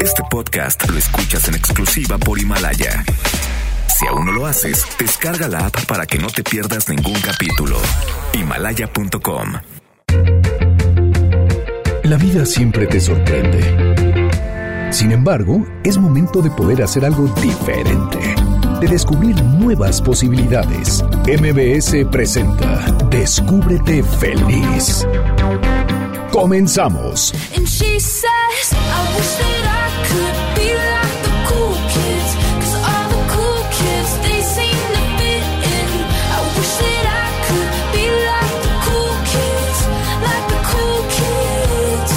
Este podcast lo escuchas en exclusiva por Himalaya. Si aún no lo haces, descarga la app para que no te pierdas ningún capítulo. Himalaya.com. La vida siempre te sorprende. Sin embargo, es momento de poder hacer algo diferente, de descubrir nuevas posibilidades. MBS presenta Descúbrete feliz. Comenzamos. And she says, I wish that I could be like the cool kids. Cause all the cool kids, they seem to fit in. I wish that I could be like the cool kids, like the cool kids.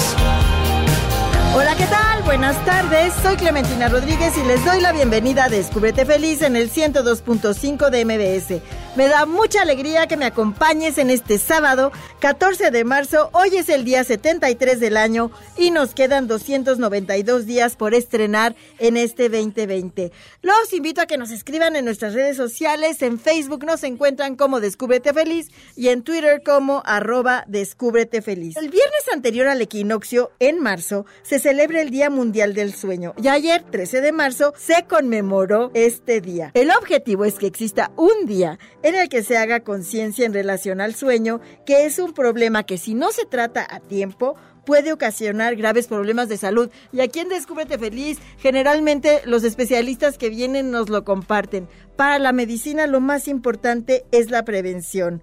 Hola, ¿qué tal? Buenas tardes, soy Clementina Rodríguez y les doy la bienvenida a Descúbrete Feliz en el 102.5 de MBS. Me da mucha alegría que me acompañes en este sábado, 14 de marzo. Hoy es el día 73 del año y nos quedan 292 días por estrenar en este 2020. Los invito a que nos escriban en nuestras redes sociales. En Facebook nos encuentran como Descúbrete Feliz y en Twitter como arroba Descúbrete Feliz. El viernes anterior al equinoccio, en marzo, se celebra el Día Mundial del Sueño y ayer, 13 de marzo, se conmemoró este día. El objetivo es que exista un día en el que se haga conciencia en relación al sueño, que es un problema que si no se trata a tiempo, puede ocasionar graves problemas de salud. Y aquí en Descúbrete Feliz, generalmente los especialistas que vienen nos lo comparten. Para la medicina lo más importante es la prevención.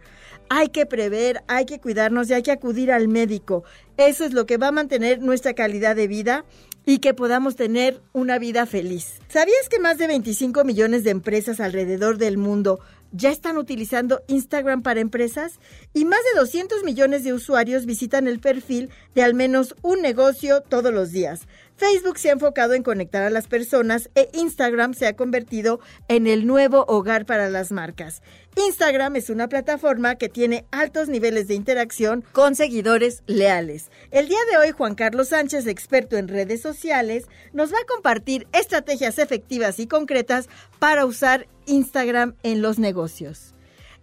Hay que prever, hay que cuidarnos y hay que acudir al médico. Eso es lo que va a mantener nuestra calidad de vida y que podamos tener una vida feliz. ¿Sabías que más de 25 millones de empresas alrededor del mundo ya están utilizando Instagram para empresas? Y más de 200 millones de usuarios visitan el perfil de al menos un negocio todos los días. Facebook se ha enfocado en conectar a las personas e Instagram se ha convertido en el nuevo hogar para las marcas. Instagram es una plataforma que tiene altos niveles de interacción con seguidores leales. El día de hoy Juan Carlos Sánchez, experto en redes sociales, nos va a compartir estrategias efectivas y concretas para usar Instagram en los negocios.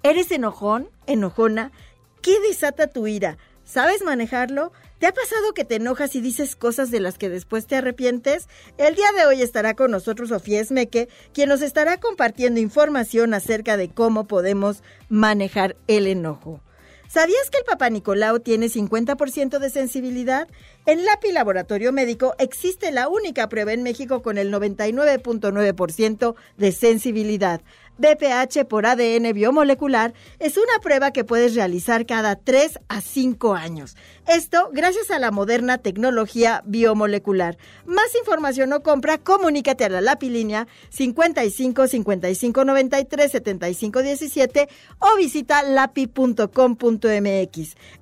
¿Eres enojón? ¿Enojona? ¿Qué desata tu ira? ¿Sabes manejarlo? ¿Te ha pasado que te enojas y dices cosas de las que después te arrepientes? El día de hoy estará con nosotros Sofía Esmeque, quien nos estará compartiendo información acerca de cómo podemos manejar el enojo. ¿Sabías que el Papa Nicolau tiene 50% de sensibilidad? En LAPI Laboratorio Médico existe la única prueba en México con el 99.9% de sensibilidad. BPH por ADN biomolecular es una prueba que puedes realizar cada 3 a 5 años. Esto gracias a la moderna tecnología biomolecular. Más información o compra, comunícate a la Lapilínea 55 55 93 75 17 o visita lapi.com.mx.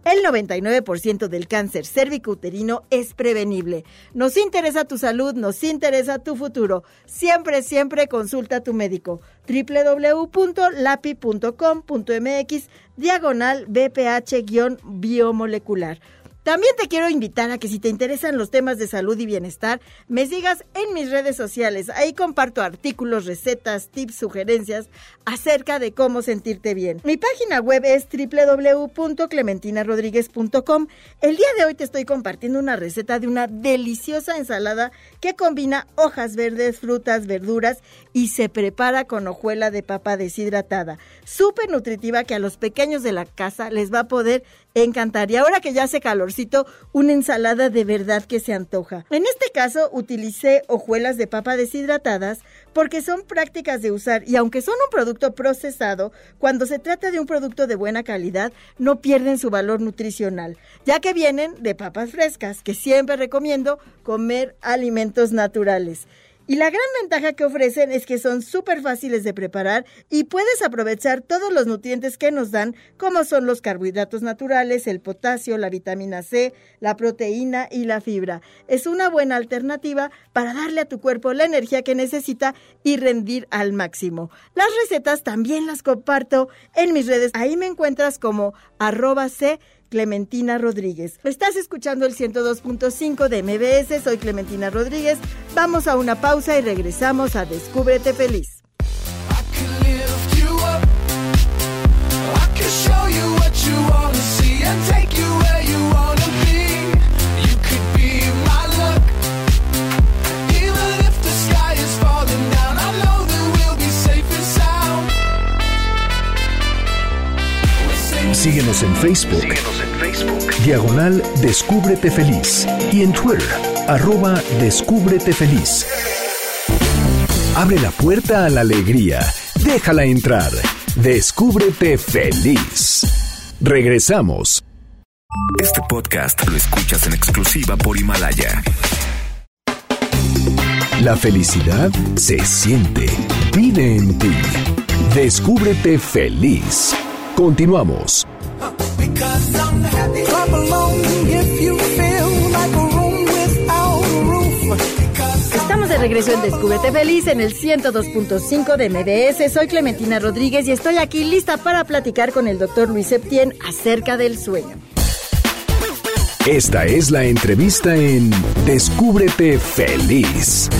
El 99% del cáncer cérvico-uterino es prevenible. Nos interesa tu salud, nos interesa tu futuro. Siempre, siempre consulta a tu médico www.lapi.com.mx diagonal BPH-biomolecular. También te quiero invitar a que si te interesan los temas de salud y bienestar, me sigas en mis redes sociales. Ahí comparto artículos, recetas, tips, sugerencias acerca de cómo sentirte bien. Mi página web es www.clementinarodríguez.com. El día de hoy te estoy compartiendo una receta de una deliciosa ensalada que combina hojas verdes, frutas, verduras y se prepara con hojuela de papa deshidratada. Súper nutritiva que a los pequeños de la casa les va a poder encantar. Y ahora que ya hace calorcito, una ensalada de verdad que se antoja. En este caso utilicé hojuelas de papa deshidratadas porque son prácticas de usar y aunque son un producto procesado, cuando se trata de un producto de buena calidad, no pierden su valor nutricional, ya que vienen de papas frescas, que siempre recomiendo comer alimentos naturales. Y la gran ventaja que ofrecen es que son súper fáciles de preparar y puedes aprovechar todos los nutrientes que nos dan, como son los carbohidratos naturales, el potasio, la vitamina C, la proteína y la fibra. Es una buena alternativa para darle a tu cuerpo la energía que necesita y rendir al máximo. Las recetas también las comparto en mis redes. Ahí me encuentras como arroba C Clementina Rodríguez. Estás escuchando el 102.5 de MBS, soy Clementina Rodríguez. Vamos a una pausa y regresamos a Descúbrete Feliz. Síguenos en Facebook. Síguenos en Facebook. Diagonal Descúbrete Feliz. Y en Twitter, arroba Descúbrete Feliz. Abre la puerta a la alegría. Déjala entrar. Descúbrete feliz. Regresamos. Este podcast lo escuchas en exclusiva por Himalaya. La felicidad se siente. Vive en ti. Descúbrete feliz. Continuamos. Because I'm happy. Clap along if you feel like a room without a roof. Because Estamos de regreso en Descúbrete Feliz en el 102.5 de MBS. Soy Clementina Rodríguez y estoy aquí lista para platicar con el doctor Luis Septién acerca del sueño. Esta es la entrevista en Descúbrete feliz.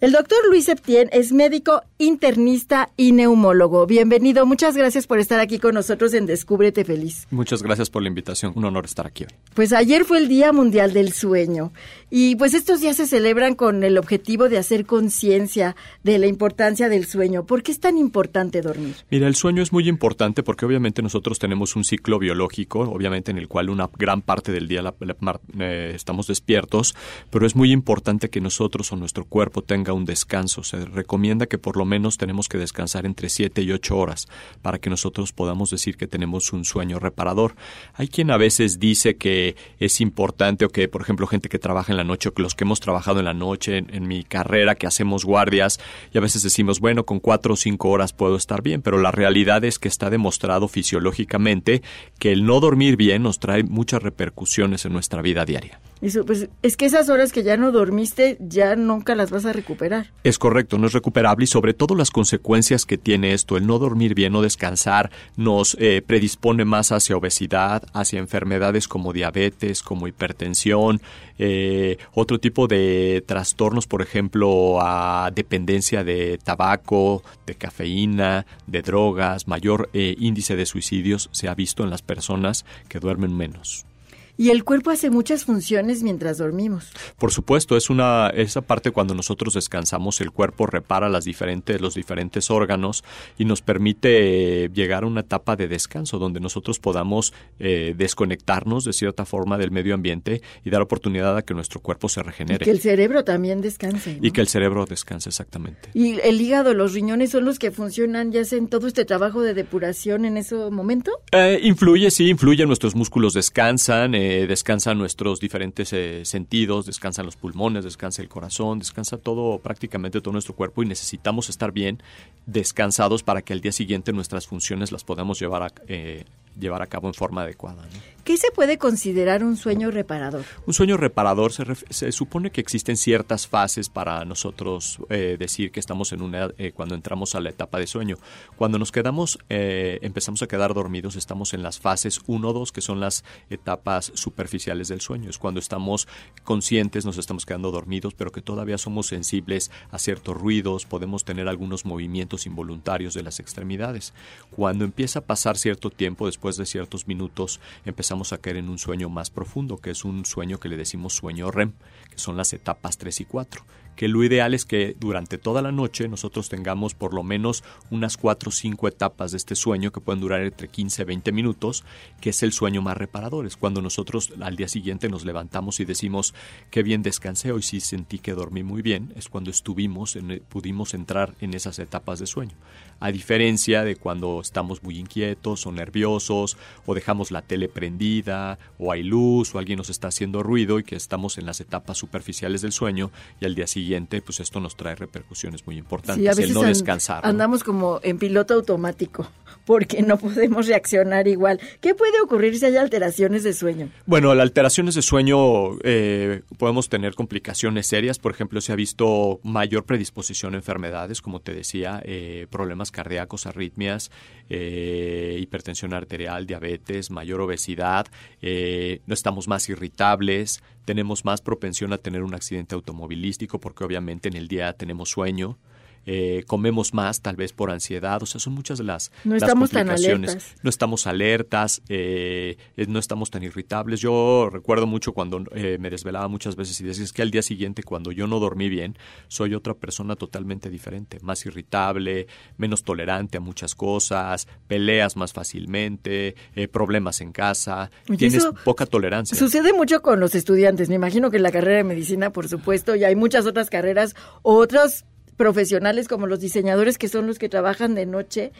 El doctor Luis Septién es médico internista y neumólogo. Bienvenido, muchas gracias por estar aquí con nosotros en Descúbrete Feliz. Muchas gracias por la invitación. Un honor estar aquí hoy. Pues ayer fue el Día Mundial del Sueño y pues estos días se celebran con el objetivo de hacer conciencia de la importancia del sueño. ¿Por qué es tan importante dormir? Mira, el sueño es muy importante porque obviamente nosotros tenemos un ciclo biológico, obviamente en el cual una gran parte del día la- la- mar- eh, estamos despiertos, pero es muy importante que nosotros o nuestro cuerpo tenga un descanso. Se recomienda que por lo menos tenemos que descansar entre 7 y 8 horas para que nosotros podamos decir que tenemos un sueño reparador. Hay quien a veces dice que es importante o que, por ejemplo, gente que trabaja en la noche o que los que hemos trabajado en la noche, en, mi carrera, que hacemos guardias, y a veces decimos, bueno, con 4 o 5 horas puedo estar bien, pero la realidad es que está demostrado fisiológicamente que el no dormir bien nos trae muchas repercusiones en nuestra vida diaria. Eso, pues es que esas horas que ya no dormiste ya nunca las vas a recuperar. Es correcto, no es recuperable y sobre todo las consecuencias que tiene esto, el no dormir bien, no descansar, nos eh, predispone más hacia obesidad, hacia enfermedades como diabetes, como hipertensión, eh, otro tipo de trastornos, por ejemplo, a dependencia de tabaco, de cafeína, de drogas, mayor eh, índice de suicidios se ha visto en las personas que duermen menos. Y el cuerpo hace muchas funciones mientras dormimos. Por supuesto, es una esa parte cuando nosotros descansamos, el cuerpo repara las diferentes los diferentes órganos y nos permite eh, llegar a una etapa de descanso donde nosotros podamos eh, desconectarnos de cierta forma del medio ambiente y dar oportunidad a que nuestro cuerpo se Y regenere que el cerebro también descanse. ¿no? y que el cerebro descanse exactamente. Y el hígado, los riñones son los que funcionan y hacen todo este trabajo de depuración en ese momento. Eh, influye, sí, influye. Nuestros músculos descansan, eh, descansan nuestros diferentes eh, sentidos, descansan los pulmones, descansa el corazón, descansa todo, prácticamente todo nuestro cuerpo y necesitamos estar bien descansados para que al día siguiente nuestras funciones las podamos llevar a, eh, llevar a cabo en forma adecuada. ¿no? ¿Qué se puede considerar un sueño reparador? Un sueño reparador se, se supone que existen ciertas fases para nosotros eh, decir que estamos en una eh, cuando entramos a la etapa de sueño. Cuando nos quedamos, eh, empezamos a quedar dormidos, estamos en las fases 1 2, que son las etapas superficiales del sueño. Es cuando estamos conscientes, nos estamos quedando dormidos, pero que todavía somos sensibles a ciertos ruidos, podemos tener algunos movimientos involuntarios de las extremidades. Cuando empieza a pasar cierto tiempo, después de ciertos minutos, empezamos a caer en un sueño más profundo, que es un sueño que le decimos sueño REM, que son las etapas 3 y 4 que lo ideal es que durante toda la noche nosotros tengamos por lo menos unas 4 o 5 etapas de este sueño que pueden durar entre 15 y 20 minutos, que es el sueño más reparador. Es cuando nosotros al día siguiente nos levantamos y decimos qué bien descansé, hoy sí sentí que dormí muy bien, es cuando estuvimos, en- pudimos entrar en esas etapas de sueño. A diferencia de cuando estamos muy inquietos o nerviosos o dejamos la tele prendida o hay luz o alguien nos está haciendo ruido y que estamos en las etapas superficiales del sueño y al día siguiente pues esto nos trae repercusiones muy importantes, el no an- descansar. ¿no? andamos como en piloto automático porque no podemos reaccionar igual. ¿Qué puede ocurrir si hay alteraciones de sueño? Bueno, las alteraciones de sueño eh, podemos tener complicaciones serias. Por ejemplo, se ha visto mayor predisposición a enfermedades, como te decía, eh, problemas cardíacos, arritmias, eh, hipertensión arterial, diabetes, mayor obesidad. eh, no estamos más irritables, tenemos más propensión a tener un accidente automovilístico porque obviamente en el día tenemos sueño. Eh, comemos más tal vez por ansiedad, o sea, son muchas de las, No las estamos tan complicaciones. alertas. No estamos alertas, eh, eh, no estamos tan irritables. Yo recuerdo mucho cuando eh, me desvelaba muchas veces y decía es que al día siguiente cuando yo no dormí bien, soy otra persona totalmente diferente, más irritable, menos tolerante a muchas cosas, peleas más fácilmente, eh, problemas en casa, tienes poca tolerancia. Sucede mucho con los estudiantes. Me imagino que en la carrera de medicina, por supuesto, y hay muchas otras carreras, otros profesionales como los diseñadores que son los que trabajan de noche.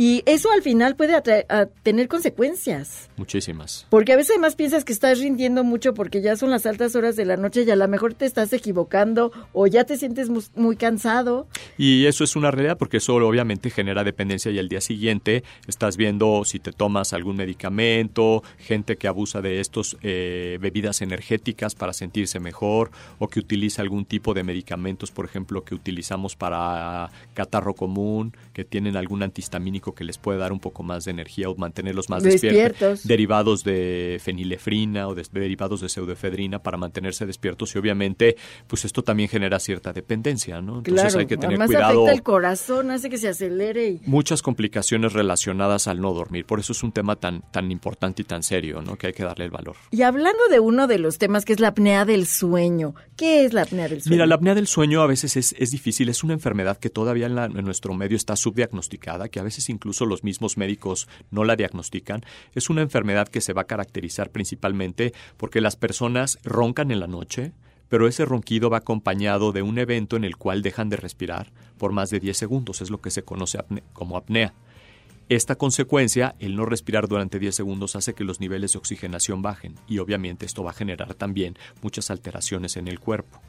Y eso al final puede a tener consecuencias. Muchísimas. Porque a veces además piensas que estás rindiendo mucho porque ya son las altas horas de la noche y a lo mejor te estás equivocando o ya te sientes muy cansado. Y eso es una realidad porque eso obviamente genera dependencia y al día siguiente estás viendo si te tomas algún medicamento, gente que abusa de estos eh, bebidas energéticas para sentirse mejor o que utiliza algún tipo de medicamentos, por ejemplo, que utilizamos para catarro común, que tienen algún antihistamínico que les puede dar un poco más de energía o mantenerlos más despiertos, Despiertos. derivados de fenilefrina o de- derivados de pseudoefedrina para mantenerse despiertos y obviamente pues esto también genera cierta dependencia, ¿no? Entonces claro, hay que tener además cuidado afecta el corazón, hace que se acelere y muchas complicaciones relacionadas al no dormir. Por eso es un tema tan, tan importante y tan serio, ¿no? Que hay que darle el valor. Y hablando de uno de los temas que es la apnea del sueño, ¿qué es la apnea del sueño? Mira, la apnea del sueño a veces es, es difícil, es una enfermedad que todavía en, la- en nuestro medio está subdiagnosticada, que a veces incluso los mismos médicos no la diagnostican. Es una enfermedad que se va a caracterizar principalmente porque las personas roncan en la noche, pero ese ronquido va acompañado de un evento en el cual dejan de respirar por más de 10 segundos, es lo que se conoce como apnea. Esta consecuencia, el no respirar durante 10 segundos, hace que los niveles de oxigenación bajen y obviamente esto va a generar también muchas alteraciones en el cuerpo.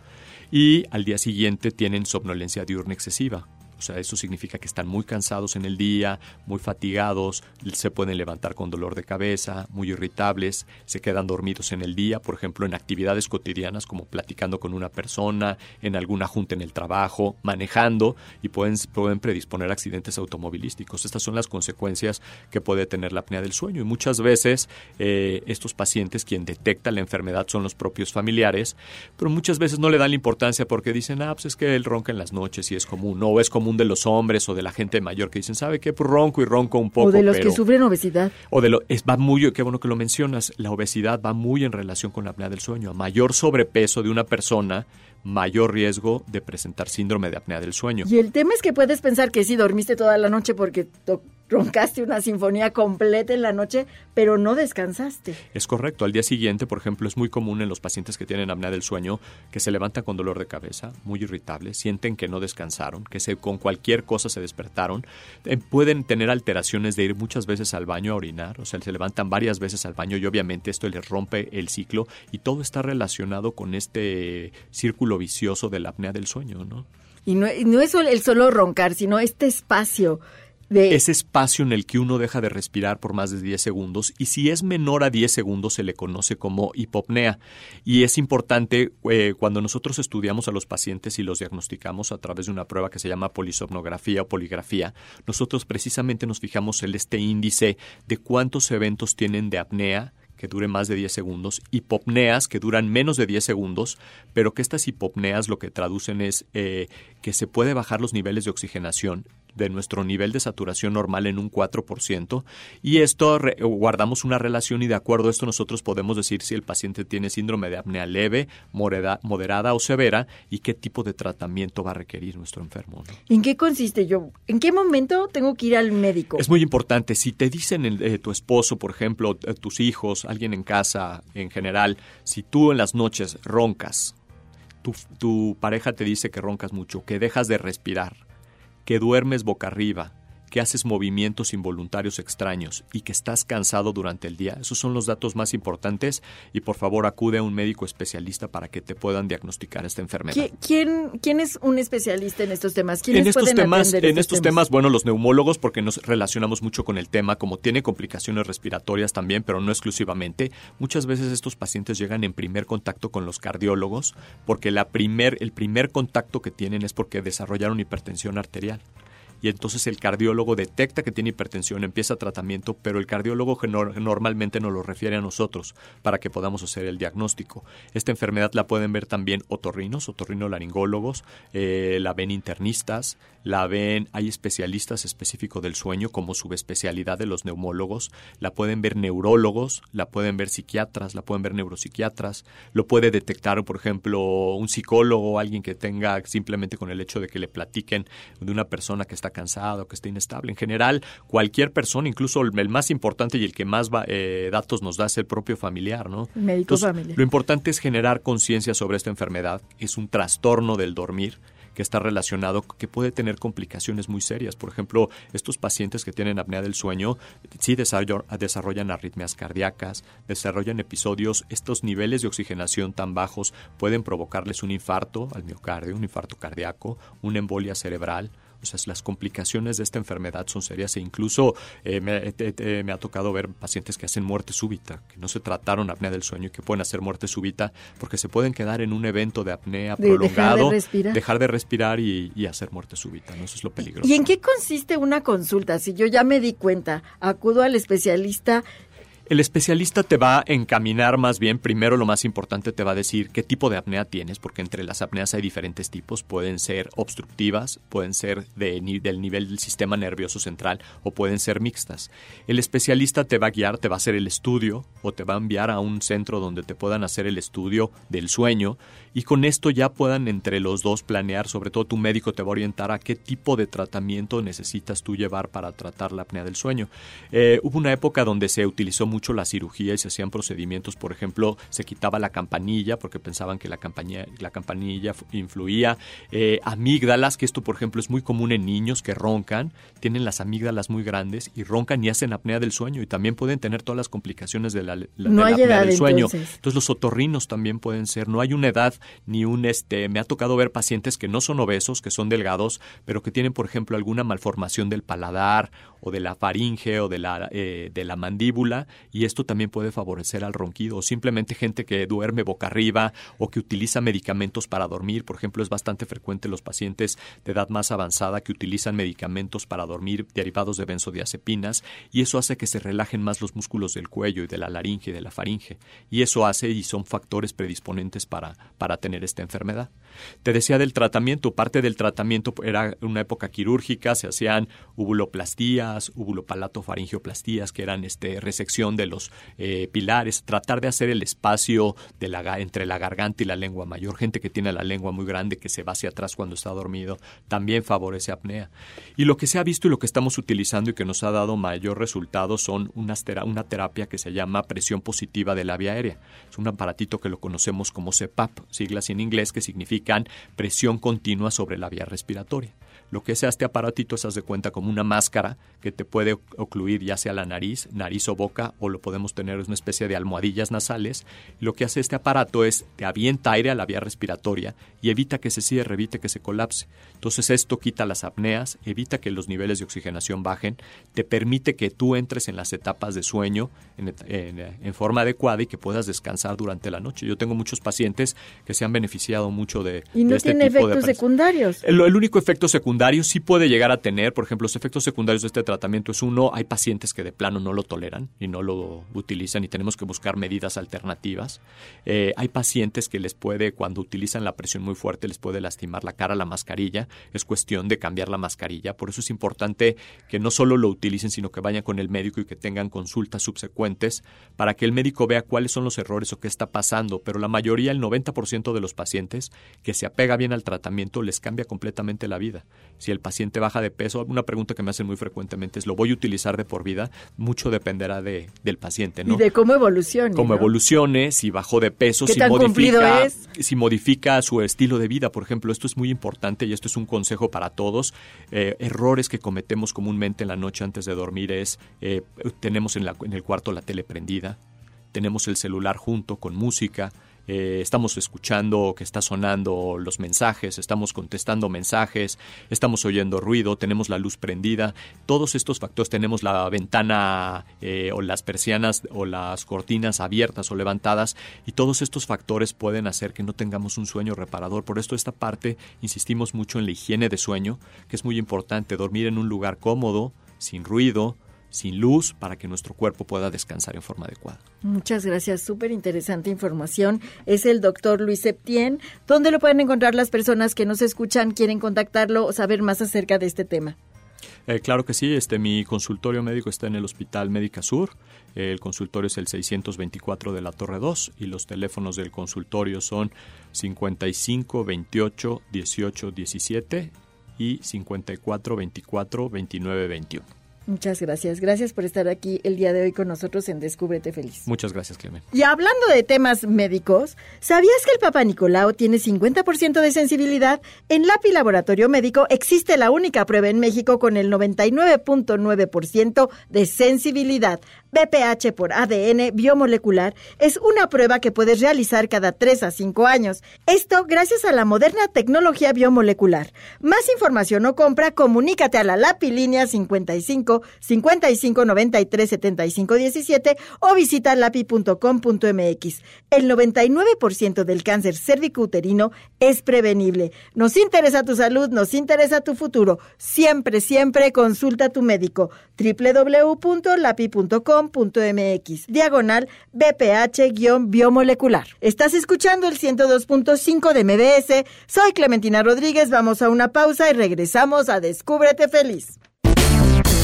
Y al día siguiente tienen somnolencia diurna excesiva. O sea, eso significa que están muy cansados en el día, muy fatigados, se pueden levantar con dolor de cabeza, muy irritables, se quedan dormidos en el día, por ejemplo, en actividades cotidianas como platicando con una persona, en alguna junta en el trabajo, manejando y pueden, pueden predisponer accidentes automovilísticos. Estas son las consecuencias que puede tener la apnea del sueño y muchas veces eh, estos pacientes quien detecta la enfermedad son los propios familiares, pero muchas veces no le dan la importancia porque dicen, ah, pues es que él ronca en las noches y es común, no, es común de los hombres o de la gente mayor que dicen, ¿sabe qué? Pues ronco y ronco un poco. o de los pero- que sufren obesidad. o de lo, es, va muy, qué bueno que lo mencionas, la obesidad va muy en relación con la apnea del sueño. A mayor sobrepeso de una persona, mayor riesgo de presentar síndrome de apnea del sueño. Y el tema es que puedes pensar que sí, dormiste toda la noche porque roncaste una sinfonía completa en la noche, pero no descansaste. Es correcto. Al día siguiente, por ejemplo, es muy común en los pacientes que tienen apnea del sueño que se levantan con dolor de cabeza, muy irritables, sienten que no descansaron, que se, con cualquier cosa se despertaron. Eh, pueden tener alteraciones de ir muchas veces al baño a orinar, o sea, se levantan varias veces al baño y obviamente esto les rompe el ciclo y todo está relacionado con este círculo vicioso de la apnea del sueño, ¿no? Y no, y no es el solo roncar, sino este espacio de... ese espacio en el que uno deja de respirar por más de 10 segundos y si es menor a 10 segundos se le conoce como hipopnea. Y es importante eh, cuando nosotros estudiamos a los pacientes y los diagnosticamos a través de una prueba que se llama polisomnografía o poligrafía, nosotros precisamente nos fijamos en este índice de cuántos eventos tienen de apnea que dure más de 10 segundos, hipopneas que duran menos de 10 segundos, pero que estas hipopneas lo que traducen es eh, que se puede bajar los niveles de oxigenación de nuestro nivel de saturación normal en un 4%, y esto re- guardamos una relación y de acuerdo a esto nosotros podemos decir si el paciente tiene síndrome de apnea leve, moderada o severa y qué tipo de tratamiento va a requerir nuestro enfermo. ¿no? ¿En qué consiste yo? ¿En qué momento tengo que ir al médico? Es muy importante. Si te dicen el- eh, tu esposo, por ejemplo, eh, tus hijos, alguien en casa en general, si tú en las noches roncas, tu, tu pareja te dice que roncas mucho, que dejas de respirar, que duermes boca arriba, que haces movimientos involuntarios extraños y que estás cansado durante el día. Esos son los datos más importantes y por favor acude a un médico especialista para que te puedan diagnosticar esta enfermedad. ¿Qui- ¿Quién, ¿Quién es un especialista en estos temas? En ¿Quiénes estos pueden temas, en estos temas, bueno, los neumólogos, porque nos relacionamos mucho con el tema, como tiene complicaciones respiratorias también, pero no exclusivamente. Muchas veces estos pacientes llegan en primer contacto con los cardiólogos, porque la primer, el primer contacto que tienen es porque desarrollaron hipertensión arterial. Y entonces el cardiólogo detecta que tiene hipertensión, empieza tratamiento, pero el cardiólogo normalmente nos lo refiere a nosotros para que podamos hacer el diagnóstico. Esta enfermedad la pueden ver también otorrinos, otorrinolaringólogos, eh, la ven internistas, la ven, hay especialistas específicos del sueño como subespecialidad de los neumólogos, la pueden ver neurólogos, la pueden ver psiquiatras, la pueden ver neuropsiquiatras, lo puede detectar, por ejemplo, un psicólogo, alguien que tenga simplemente con el hecho de que le platiquen de una persona que está cansada o que está inestable. En general, cualquier persona, incluso el, el más importante y el que más va- eh, datos nos da es el propio familiar, ¿no? El médico familiar. Lo importante es generar conciencia sobre esta enfermedad. Es un trastorno del dormir que está relacionado, que puede tener complicaciones muy serias. Por ejemplo, estos pacientes que tienen apnea del sueño sí desarroll- desarrollan arritmias cardíacas, desarrollan episodios, estos niveles de oxigenación tan bajos pueden provocarles un infarto al miocardio, un infarto cardíaco, una embolia cerebral. O sea, las complicaciones de esta enfermedad son serias e incluso eh, me, te- me ha tocado ver pacientes que hacen muerte súbita, que no se trataron apnea del sueño y que pueden hacer muerte súbita porque se pueden quedar en un evento de apnea De dejar de prolongado, respirar. dejar de respirar y, y hacer muerte súbita. ¿no? Eso es lo peligroso. ¿Y en qué consiste una consulta? Si yo ya me di cuenta, acudo al especialista, El especialista te va a encaminar más bien, primero lo más importante te va a decir qué tipo de apnea tienes, porque entre las apneas hay diferentes tipos, pueden ser obstructivas, pueden ser de, del nivel del sistema nervioso central o pueden ser mixtas. El especialista te va a guiar, te va a hacer el estudio o te va a enviar a un centro donde te puedan hacer el estudio del sueño y con esto ya puedan entre los dos planear, sobre todo tu médico te va a orientar a qué tipo de tratamiento necesitas tú llevar para tratar la apnea del sueño. Eh, hubo una época donde se utilizó la cirugía y se hacían procedimientos, por ejemplo, se quitaba la campanilla porque pensaban que la campanilla, la campanilla influía, eh, amígdalas, que esto por ejemplo es muy común en niños que roncan, tienen las amígdalas muy grandes y roncan y hacen apnea del sueño y también pueden tener todas las complicaciones de la, la- de No la apnea edad, del sueño. entonces. Entonces los otorrinos también pueden ser, no hay una edad ni un este, me ha tocado ver pacientes que no son obesos, que son delgados, pero que tienen por ejemplo alguna malformación del paladar o de la faringe o de la eh, de la mandíbula y esto también puede favorecer al ronquido o simplemente gente que duerme boca arriba o que utiliza medicamentos para dormir, por ejemplo, es bastante frecuente los pacientes de edad más avanzada que utilizan medicamentos para dormir derivados de benzodiazepinas y eso hace que se relajen más los músculos del cuello y de la laringe y de la faringe y eso hace y son factores predisponentes para, para tener esta enfermedad. Te decía del tratamiento, parte del tratamiento era una época quirúrgica, se hacían ubuloplastías, ubulopalatofaringioplastías, que eran este, resección de los eh, pilares, tratar de hacer el espacio de la, entre la garganta y la lengua mayor. Gente que tiene la lengua muy grande, que se va hacia atrás cuando está dormido, también favorece apnea. Y lo que se ha visto y lo que estamos utilizando y que nos ha dado mayor resultado son unas una terapia que se llama presión positiva de la vía aérea. Es un aparatito que lo conocemos como CPAP, siglas en inglés que significan presión continua sobre la vía respiratoria. Lo que es este aparatito se hace cuenta como una máscara que te puede ocluir ya sea la nariz, nariz o boca, o lo podemos tener una especie de almohadillas nasales. Lo que hace este aparato es te avienta aire a la vía respiratoria y evita que se cierre, evita que se colapse. Entonces esto quita las apneas, evita que los niveles de oxigenación bajen, te permite que tú entres en las etapas de sueño en, en- en forma adecuada y que puedas descansar durante la noche. Yo tengo muchos pacientes que se han beneficiado mucho de, y no de este tiene tipo efectos secundarios. el, el único efecto secundario sí puede llegar a tener, por ejemplo, los efectos secundarios de este tratamiento es uno, hay pacientes que de plano no lo toleran y no lo utilizan y tenemos que buscar medidas alternativas. Eh, hay pacientes que les puede, cuando utilizan la presión muy fuerte, les puede lastimar la cara, la mascarilla. Es cuestión de cambiar la mascarilla. Por eso es importante que no solo lo utilicen, sino que vayan con el médico y que tengan consultas subsecuentes para que el médico vea cuáles son los errores o qué está pasando. Pero la mayoría, el 90% de los pacientes que se apega bien al tratamiento, les cambia completamente la vida. Si el paciente baja de peso, una pregunta que me hacen muy frecuentemente es, ¿lo voy a utilizar de por vida? Mucho dependerá de, del paciente, ¿no? Y de cómo evolucione. Cómo ¿no? evolucione, si bajó de peso, ¿Qué si tan modifica, es? si modifica su estilo de vida, por ejemplo. Esto es muy importante y esto es un consejo para todos. Eh, errores que cometemos comúnmente en la noche antes de dormir es, eh, tenemos en, la- en el cuarto la tele prendida, tenemos el celular junto con música, eh, estamos escuchando que está sonando los mensajes, estamos contestando mensajes, estamos oyendo ruido, tenemos la luz prendida, todos estos factores, tenemos la ventana eh, o las persianas o las cortinas abiertas o levantadas y todos estos factores pueden hacer que no tengamos un sueño reparador. Por esto esta parte insistimos mucho en la higiene de sueño, que es muy importante, dormir en un lugar cómodo, sin ruido, sin luz para que nuestro cuerpo pueda descansar en forma adecuada. Muchas gracias, súper interesante información. Es el doctor Luis Septien. ¿Dónde lo pueden encontrar las personas que nos escuchan, quieren contactarlo o saber más acerca de este tema? Eh, claro que sí, este, mi consultorio médico está en el Hospital Médica Sur. El consultorio es el 624 de la Torre 2 y los teléfonos del consultorio son 55 28 18 17 y 54 24 29 21. Muchas gracias. Gracias por estar aquí el día de hoy con nosotros en Descúbrete Feliz. Muchas gracias, Clemen. Y hablando de temas médicos, ¿sabías que el Papa Nicolau tiene 50% de sensibilidad? En LAPI Laboratorio Médico existe la única prueba en México con el 99.9% de sensibilidad. BPH por ADN biomolecular es una prueba que puedes realizar cada 3 a 5 años. Esto gracias a la moderna tecnología biomolecular. Más información o compra, comunícate a la LAPI línea 55 55 93 75 17 o visita lapi.com.mx. El 99% del cáncer cervicouterino es prevenible. Nos interesa tu salud, nos interesa tu futuro. Siempre, siempre consulta a tu médico. www.lapi.com.mx. Diagonal BPH-biomolecular. Estás escuchando el 102.5 de MBS. Soy Clementina Rodríguez. Vamos a una pausa y regresamos a Descúbrete Feliz.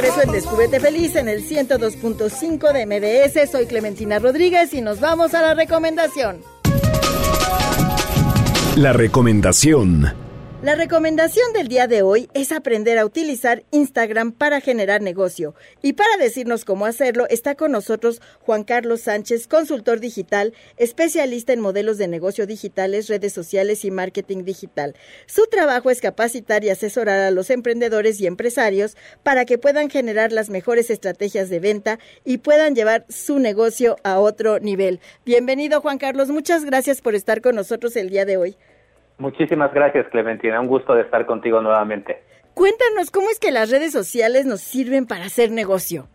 Regreso en Descúbrete Feliz en el 102.5 de MBS. Soy Clementina Rodríguez y nos vamos a la recomendación. La recomendación. La recomendación del día de hoy es aprender a utilizar Instagram para generar negocio. Y para decirnos cómo hacerlo, está con nosotros Juan Carlos Sánchez, consultor digital, especialista en modelos de negocio digitales, redes sociales y marketing digital. Su trabajo es capacitar y asesorar a los emprendedores y empresarios para que puedan generar las mejores estrategias de venta y puedan llevar su negocio a otro nivel. Bienvenido Juan Carlos, muchas gracias por estar con nosotros el día de hoy. Muchísimas gracias, Clementina. Un gusto de estar contigo nuevamente. Cuéntanos cómo es que las redes sociales nos sirven para hacer negocio.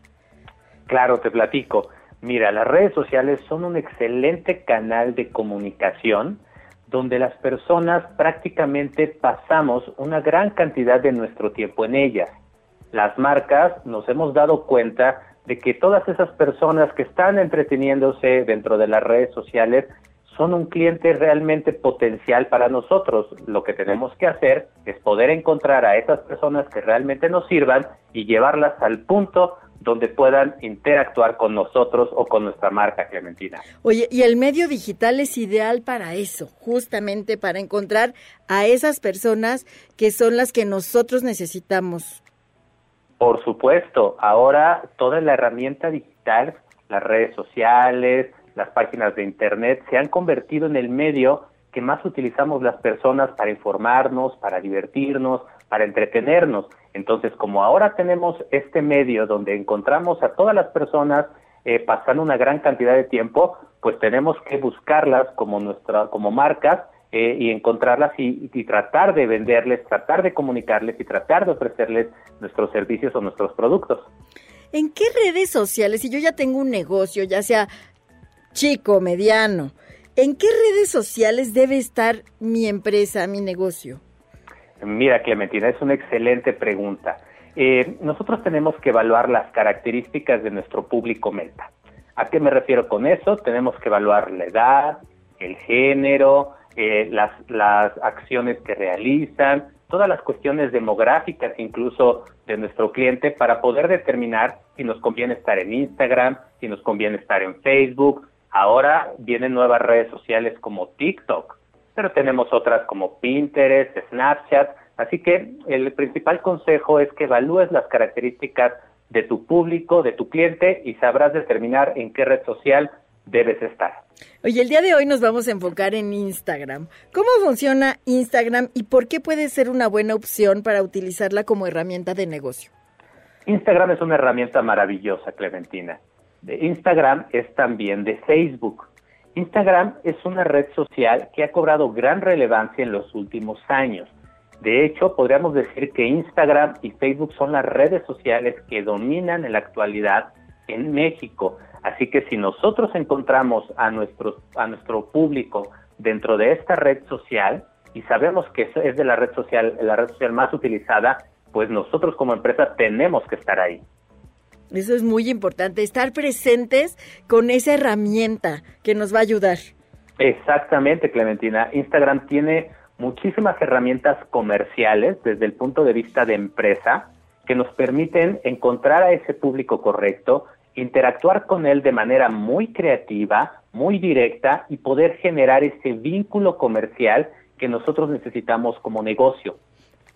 Claro, te platico. Mira, las redes sociales son un excelente canal de comunicación donde las personas prácticamente pasamos una gran cantidad de nuestro tiempo en ellas. Las marcas nos hemos dado cuenta de que todas esas personas que están entreteniéndose dentro de las redes sociales son un cliente realmente potencial para nosotros. Lo que tenemos que hacer es poder encontrar a esas personas que realmente nos sirvan y llevarlas al punto donde puedan interactuar con nosotros o con nuestra marca Clementina. Oye, y el medio digital es ideal para eso, justamente para encontrar a esas personas que son las que nosotros necesitamos. Por supuesto, ahora toda la herramienta digital, las redes sociales, las páginas de Internet se han convertido en el medio que más utilizamos las personas para informarnos, para divertirnos, para entretenernos. Entonces, como ahora tenemos este medio donde encontramos a todas las personas eh, pasando una gran cantidad de tiempo, pues tenemos que buscarlas como nuestra, como marcas eh, y encontrarlas y, y tratar de venderles, tratar de comunicarles y tratar de ofrecerles nuestros servicios o nuestros productos. ¿En qué redes sociales, si yo ya tengo un negocio, ya sea chico, mediano, ¿en qué redes sociales debe estar mi empresa, mi negocio? Mira, Clementina, es una excelente pregunta. Eh, nosotros tenemos que evaluar las características de nuestro público meta. ¿A qué me refiero con eso? Tenemos que evaluar la edad, el género, eh, las, las acciones que realizan, todas las cuestiones demográficas incluso de nuestro cliente para poder determinar si nos conviene estar en Instagram, si nos conviene estar en Facebook. Ahora vienen nuevas redes sociales como TikTok, pero tenemos otras como Pinterest, Snapchat, así que el principal consejo es que evalúes las características de tu público, de tu cliente y sabrás determinar en qué red social debes estar. Oye, el día de hoy nos vamos a enfocar en Instagram. ¿Cómo funciona Instagram y por qué puede ser una buena opción para utilizarla como herramienta de negocio? Instagram es una herramienta maravillosa, Clementina. Instagram es también de Facebook. Instagram es una red social que ha cobrado gran relevancia en los últimos años. De hecho, podríamos decir que Instagram y Facebook son las redes sociales que dominan en la actualidad en México. Así que si nosotros encontramos a nuestro, a nuestro público dentro de esta red social y sabemos que es de la red social, la red social más utilizada, pues nosotros como empresa tenemos que estar ahí. Eso es muy importante, estar presentes con esa herramienta que nos va a ayudar. Exactamente, Clementina. Instagram tiene muchísimas herramientas comerciales desde el punto de vista de empresa que nos permiten encontrar a ese público correcto, interactuar con él de manera muy creativa, muy directa y poder generar ese vínculo comercial que nosotros necesitamos como negocio.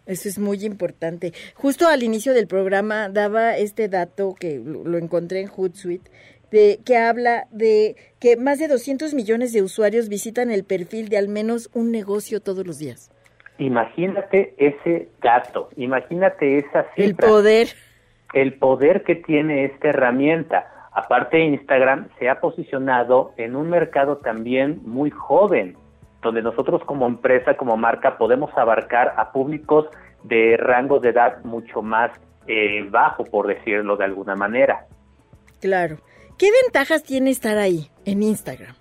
Eso es muy importante. Justo al inicio del programa daba este dato que lo, encontré en Hootsuite, de que habla de que más de 200 millones de usuarios visitan el perfil de al menos un negocio todos los días. Imagínate ese dato, imagínate esa El cifra. poder. el poder que tiene esta herramienta. Aparte, Instagram se ha posicionado en un mercado también muy joven, donde nosotros como empresa, como marca, podemos abarcar a públicos de rango de edad mucho más eh, bajo, por decirlo de alguna manera. Claro. ¿Qué ventajas tiene estar ahí, en Instagram?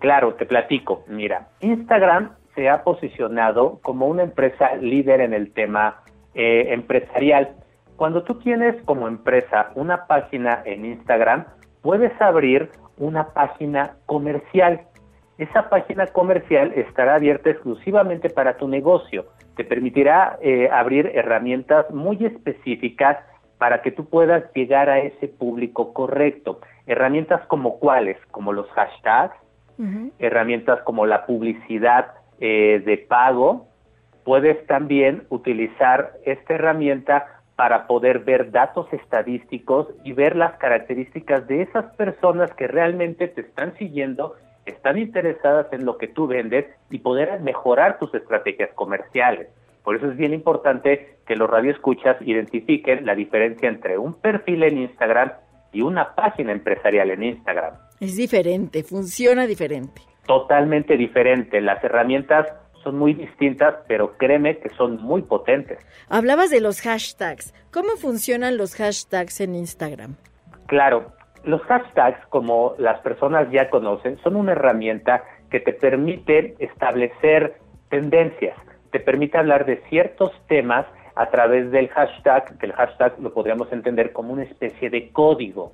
Claro, te platico. Mira, Instagram se ha posicionado como una empresa líder en el tema eh, empresarial. Cuando tú tienes como empresa una página en Instagram, puedes abrir una página comercial. Esa página comercial estará abierta exclusivamente para tu negocio. Te permitirá eh, abrir herramientas muy específicas para que tú puedas llegar a ese público correcto. Herramientas como cuáles, como los hashtags, herramientas como la publicidad eh, de pago, puedes también utilizar esta herramienta para poder ver datos estadísticos y ver las características de esas personas que realmente te están siguiendo, están interesadas en lo que tú vendes y poder mejorar tus estrategias comerciales. Por eso es bien importante que los radioescuchas identifiquen la diferencia entre un perfil en Instagram y una página empresarial en Instagram Es diferente, funciona diferente. totalmente diferente. Las herramientas son muy distintas, pero créeme que son muy potentes. Hablabas de los hashtags. ¿Cómo funcionan los hashtags en Instagram? Claro, los hashtags, como las personas ya conocen, son una herramienta que te permite establecer tendencias, te permite hablar de ciertos temas a través del hashtag, que el hashtag lo podríamos entender como una especie de código.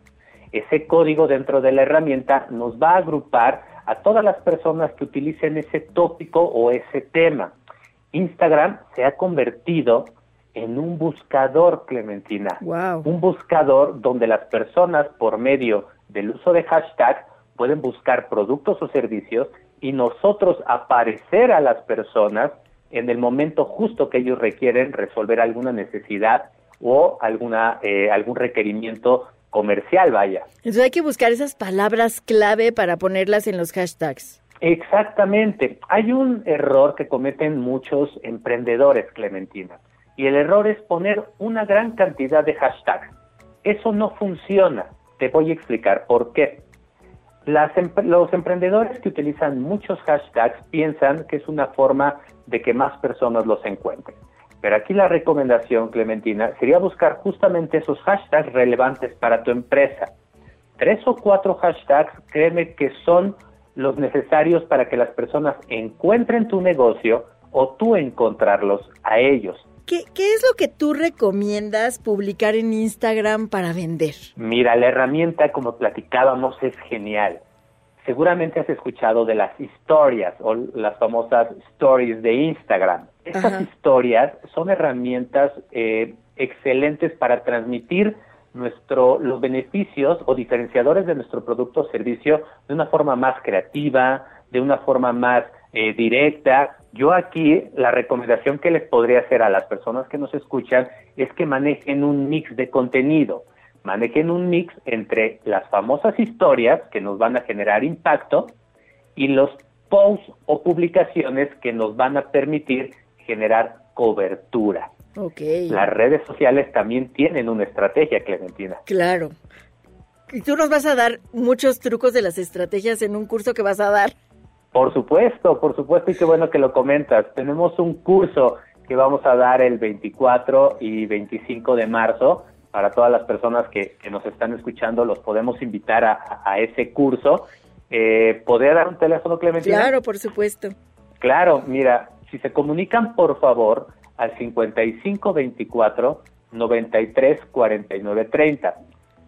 Ese código dentro de la herramienta nos va a agrupar a todas las personas que utilicen ese tópico o ese tema. Instagram se ha convertido en un buscador, Clementina. Wow. Un buscador donde las personas, por medio del uso de hashtag, pueden buscar productos o servicios y nosotros aparecer a las personas en el momento justo que ellos requieren resolver alguna necesidad o alguna eh, algún requerimiento comercial, vaya. Entonces hay que buscar esas palabras clave para ponerlas en los hashtags. Exactamente. Hay un error que cometen muchos emprendedores, Clementina, y el error es poner una gran cantidad de hashtags. Eso no funciona. Te voy a explicar por qué. Los emprendedores que utilizan muchos hashtags piensan que es una forma de que más personas los encuentren. Pero aquí la recomendación, Clementina, sería buscar justamente esos hashtags relevantes para tu empresa. Tres o cuatro hashtags, créeme que son los necesarios para que las personas encuentren tu negocio o tú encontrarlos a ellos. ¿Qué, qué es lo que tú recomiendas publicar en Instagram para vender? Mira, la herramienta, como platicábamos, es genial. Seguramente has escuchado de las historias o las famosas stories de Instagram. Estas Ajá. historias son herramientas eh, excelentes para transmitir nuestro, los beneficios o diferenciadores de nuestro producto o servicio de una forma más creativa, de una forma más eh, directa. Yo aquí la recomendación que les podría hacer a las personas que nos escuchan es que manejen un mix de contenido, manejen un mix entre las famosas historias que nos van a generar impacto y los posts o publicaciones que nos van a permitir generar cobertura. Ok. Las redes sociales también tienen una estrategia, Clementina. Claro. Y tú nos vas a dar muchos trucos de las estrategias en un curso que vas a dar. Por supuesto, por supuesto, y qué bueno que lo comentas. Tenemos un curso que vamos a dar el 24 y 25 de marzo. Para todas las personas que, que nos están escuchando, los podemos invitar a, a ese curso. Eh, ¿Podría dar un teléfono, Clementina? Claro, por supuesto. Claro, mira, si se comunican por favor al 5524 93 49 30.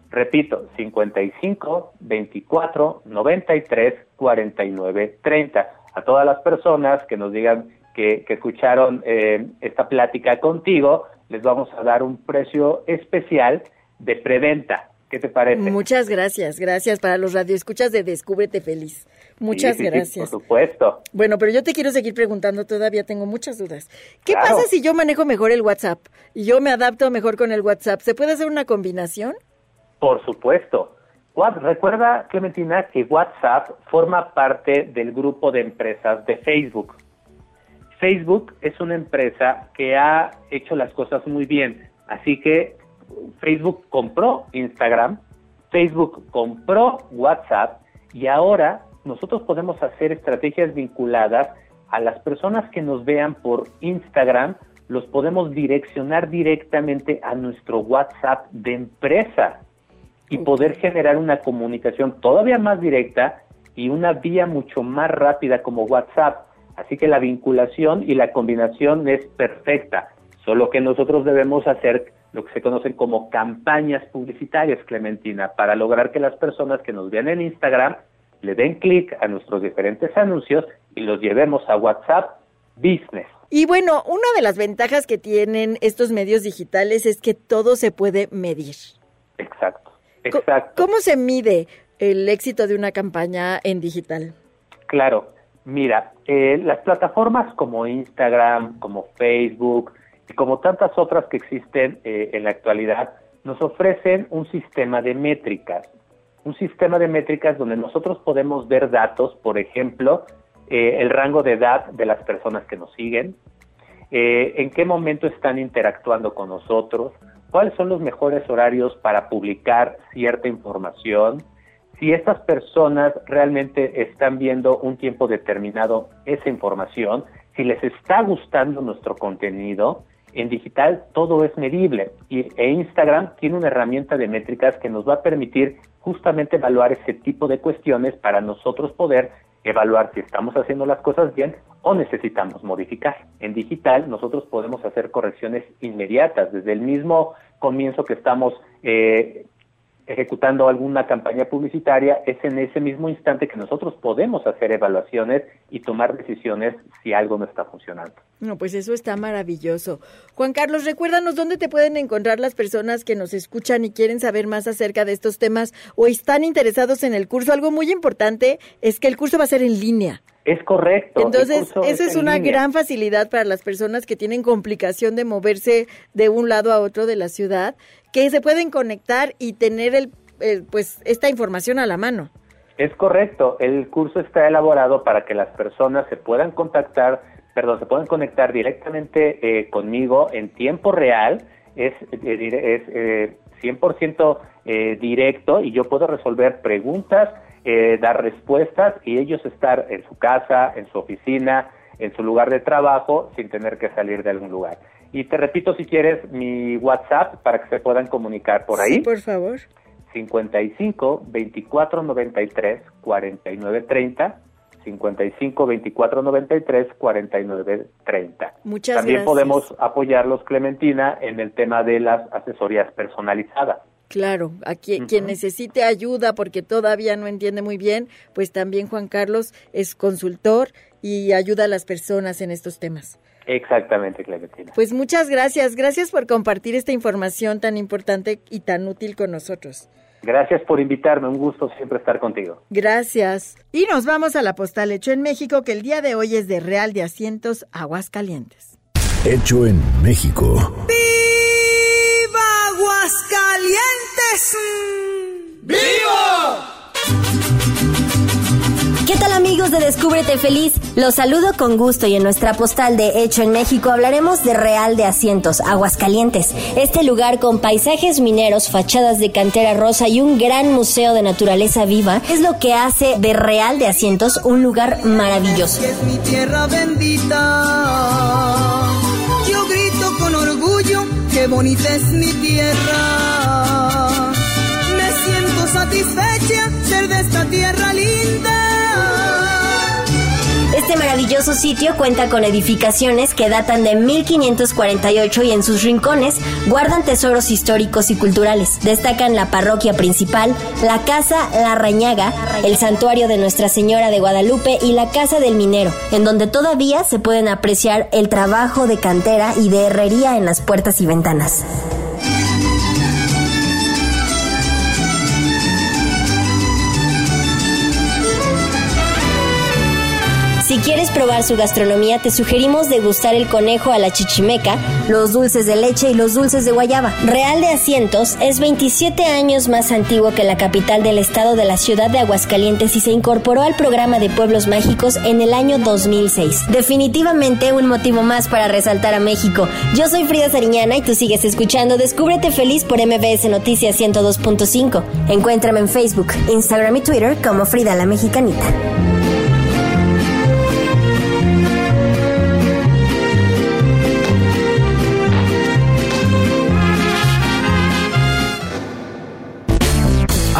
Repito, 55 24 93 49 30. A todas las personas que nos digan que, que escucharon eh, esta plática contigo, les vamos a dar un precio especial de preventa. ¿Qué te parece? Muchas gracias, gracias para los radioescuchas de Descúbrete Feliz. Muchas Sí, sí, sí, gracias. por supuesto. Bueno, pero yo te quiero seguir preguntando, todavía tengo muchas dudas. ¿Qué Claro. pasa si yo manejo mejor el WhatsApp y yo me adapto mejor con el WhatsApp? ¿Se puede hacer una combinación? Por supuesto. Recuerda, Clementina, que WhatsApp forma parte del grupo de empresas de Facebook. Facebook es una empresa que ha hecho las cosas muy bien. Así que Facebook compró Instagram, Facebook compró WhatsApp y ahora nosotros podemos hacer estrategias vinculadas a las personas que nos vean por Instagram, los podemos direccionar directamente a nuestro WhatsApp de empresa y poder generar una comunicación todavía más directa y una vía mucho más rápida como WhatsApp. Así que la vinculación y la combinación es perfecta, solo que nosotros debemos hacer lo que se conocen como campañas publicitarias, Clementina, para lograr que las personas que nos vean en Instagram le den clic a nuestros diferentes anuncios y los llevemos a WhatsApp Business. Y bueno, una de las ventajas que tienen estos medios digitales es que todo se puede medir. Exacto, exacto. ¿Cómo se mide el éxito de una campaña en digital? Claro, mira, eh, las plataformas como Instagram, como Facebook y como tantas otras que existen eh, en la actualidad nos ofrecen un sistema de métricas, un sistema de métricas donde nosotros podemos ver datos, por ejemplo, eh, el rango de edad de las personas que nos siguen, eh, en qué momento están interactuando con nosotros, cuáles son los mejores horarios para publicar cierta información, si estas personas realmente están viendo un tiempo determinado esa información, si les está gustando nuestro contenido, en digital todo es medible y, e Instagram tiene una herramienta de métricas que nos va a permitir justamente evaluar ese tipo de cuestiones para nosotros poder evaluar si estamos haciendo las cosas bien o necesitamos modificar. En digital nosotros podemos hacer correcciones inmediatas desde el mismo comienzo que estamos eh, ejecutando alguna campaña publicitaria, es en ese mismo instante que nosotros podemos hacer evaluaciones y tomar decisiones si algo no está funcionando. No, pues eso está maravilloso. Juan Carlos, recuérdanos dónde te pueden encontrar las personas que nos escuchan y quieren saber más acerca de estos temas o están interesados en el curso. Algo muy importante es que el curso va a ser en línea. Es correcto. Entonces, esa es en una línea. gran facilidad para las personas que tienen complicación de moverse de un lado a otro de la ciudad, que se pueden conectar y tener el, pues esta información a la mano. Es correcto. El curso está elaborado para que las personas se puedan contactar, perdón, se puedan conectar directamente eh, conmigo en tiempo real. Es, eh, es eh, 100% eh, directo y yo puedo resolver preguntas, eh, dar respuestas y ellos estar en su casa, en su oficina, en su lugar de trabajo sin tener que salir de algún lugar. Y te repito si quieres mi WhatsApp para que se puedan comunicar por ahí. Sí, por favor. 55 24 93 49 30 55 24 93 49 30. Muchas También gracias. podemos apoyarlos, Clementina, en el tema de las asesorías personalizadas. Claro, a quien, quien necesite ayuda porque todavía no entiende muy bien, pues también Juan Carlos es consultor y ayuda a las personas en estos temas. Exactamente, Clementina. Pues muchas gracias, gracias por compartir esta información tan importante y tan útil con nosotros. Gracias por invitarme, un gusto siempre estar contigo. Gracias. Y nos vamos a la postal hecho en México, que el día de hoy es de Real de Asientos, Aguascalientes. Hecho en México. ¡Viva Aguascalientes! ¿Qué tal de Descúbrete Feliz? Los saludo con gusto y en nuestra postal de Hecho en México hablaremos de Real de Asientos, Aguascalientes. Este lugar con paisajes mineros, fachadas de cantera rosa y un gran museo de naturaleza viva es lo que hace de Real de Asientos un lugar maravilloso. Que es mi tierra bendita. Yo grito con orgullo, qué bonita es mi tierra. Me siento satisfecha ser de esta tierra linda. Este maravilloso sitio cuenta con edificaciones que datan de 1548 y en sus rincones guardan tesoros históricos y culturales. Destacan la parroquia principal, la casa La Rañaga, el santuario de Nuestra Señora de Guadalupe y la casa del minero, en donde todavía se pueden apreciar el trabajo de cantera y de herrería en las puertas y ventanas. Quieres probar su gastronomía, te sugerimos degustar el conejo a la chichimeca, los dulces de leche y los dulces de guayaba. Real de Asientos es 27 años más antiguo que la capital del estado de la ciudad de Aguascalientes y se incorporó al programa de pueblos mágicos en el año 2006. Definitivamente un motivo más para resaltar a México. Yo soy Frida Sariñana y tú sigues escuchando Descúbrete Feliz por MBS Noticias 102.5. Encuéntrame en Facebook, Instagram y Twitter como Frida la Mexicanita.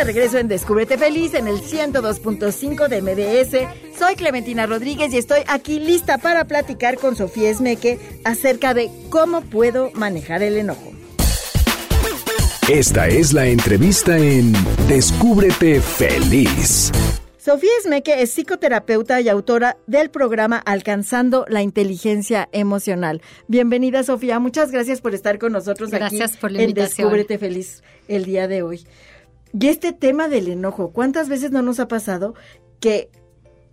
De regreso en Descúbrete Feliz en el 102.5 de MBS. Soy Clementina Rodríguez y estoy aquí lista para platicar con Sofía Esmeque acerca de cómo puedo manejar el enojo. Esta es la entrevista en Descúbrete feliz. Sofía Esmeque es psicoterapeuta y autora del programa Alcanzando la Inteligencia Emocional. Bienvenida, Sofía. Muchas gracias por estar con nosotros Gracias aquí por la en. Descúbrete Feliz el día de hoy. Y este tema del enojo, ¿cuántas veces no nos ha pasado que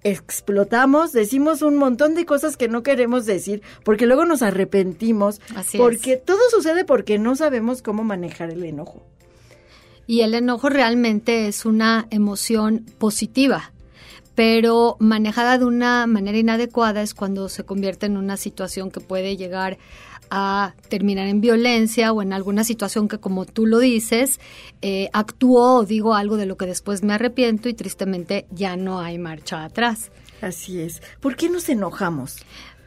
explotamos, decimos un montón de cosas que no queremos decir, porque luego nos arrepentimos, Así porque es. todo sucede porque no sabemos cómo manejar el enojo. Y el enojo realmente es una emoción positiva, pero manejada de una manera inadecuada es cuando se convierte en una situación que puede llegar a terminar en violencia o en alguna situación que, como tú lo dices, eh, actúo o digo algo de lo que después me arrepiento y tristemente ya no hay marcha atrás. Así es. ¿Por qué nos enojamos?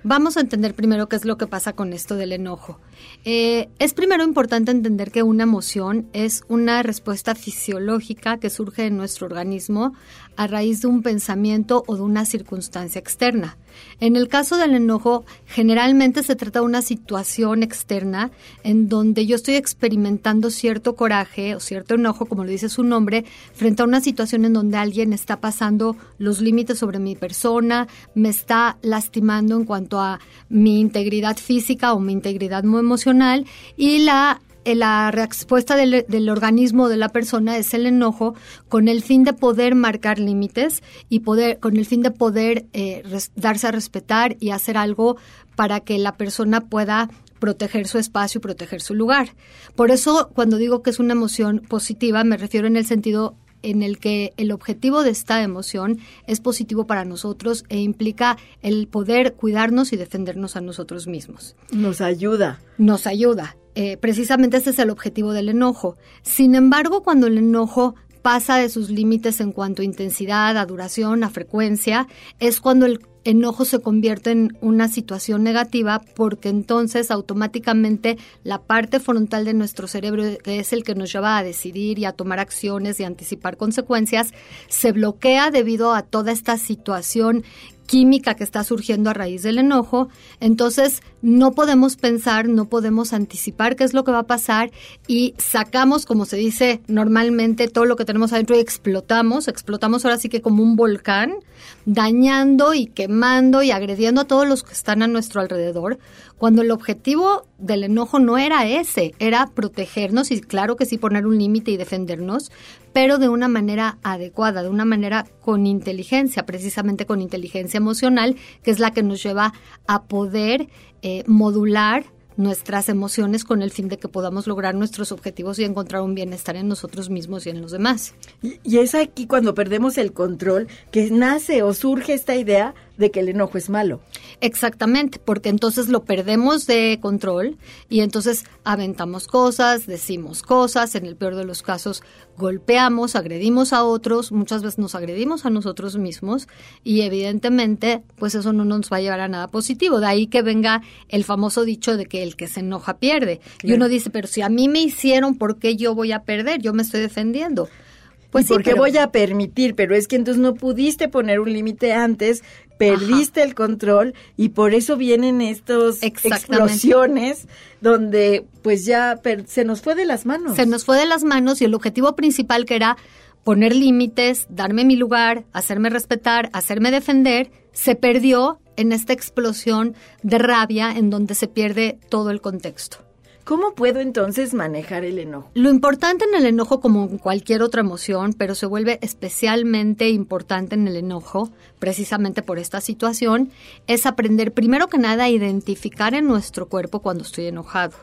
Vamos a entender primero qué es lo que pasa con esto del enojo. Eh, es primero importante entender que una emoción es una respuesta fisiológica que surge en nuestro organismo a raíz de un pensamiento o de una circunstancia externa. En el caso del enojo, generalmente se trata de una situación externa en donde yo estoy experimentando cierto coraje o cierto enojo, como lo dice su nombre, frente a una situación en donde alguien está pasando los límites sobre mi persona, me está lastimando en cuanto a mi integridad física o mi integridad emocional y la la respuesta del, del organismo de la persona es el enojo con el fin de poder marcar límites y poder con el fin de poder eh, res- darse a respetar y hacer algo para que la persona pueda proteger su espacio y proteger su lugar. Por eso, cuando digo que es una emoción positiva, me refiero en el sentido en el que el objetivo de esta emoción es positivo para nosotros e implica el poder cuidarnos y defendernos a nosotros mismos Nos ayuda. nos ayuda. Eh, precisamente ese es el objetivo del enojo. Sin embargo, cuando el enojo pasa de sus límites en cuanto a intensidad, a duración, a frecuencia, es cuando el enojo se convierte en una situación negativa porque entonces automáticamente la parte frontal de nuestro cerebro, que es el que nos lleva a decidir y a tomar acciones y anticipar consecuencias, se bloquea debido a toda esta situación química que está surgiendo a raíz del enojo, entonces no podemos pensar, no podemos anticipar qué es lo que va a pasar y sacamos, como se dice normalmente, todo lo que tenemos adentro y explotamos, explotamos ahora sí que como un volcán, dañando y quemando y agrediendo a todos los que están a nuestro alrededor, cuando el objetivo del enojo no era ese, era protegernos y claro que sí poner un límite y defendernos, pero de una manera adecuada, de una manera con inteligencia, precisamente con inteligencia emocional, que es la que nos lleva a poder eh, modular nuestras emociones con el fin de que podamos lograr nuestros objetivos y encontrar un bienestar en nosotros mismos y en los demás. Y, y es aquí cuando perdemos el control que nace o surge esta idea de que el enojo es malo. Exactamente, porque entonces lo perdemos de control y entonces aventamos cosas, decimos cosas, en el peor de los casos golpeamos, agredimos a otros, muchas veces nos agredimos a nosotros mismos y evidentemente pues eso no nos va a llevar a nada positivo. De ahí que venga el famoso dicho de que el que se enoja pierde. Y uno dice, pero si a mí me hicieron, ¿por qué yo voy a perder? Yo me estoy defendiendo. Pues sí, porque pero- voy a permitir, pero es que entonces no pudiste poner un límite antes, perdiste el control y por eso vienen Exactamente. explosiones donde pues ya se nos fue de las manos. Se nos fue de las manos y el objetivo principal que era poner límites, darme mi lugar, hacerme respetar, hacerme defender, se perdió en esta explosión de rabia en donde se pierde todo el contexto. ¿Cómo puedo entonces manejar el enojo? Lo importante en el enojo, como en cualquier otra emoción, pero se vuelve especialmente importante en el enojo, precisamente por esta situación, es aprender primero que nada a identificar en nuestro cuerpo cuando estoy enojado,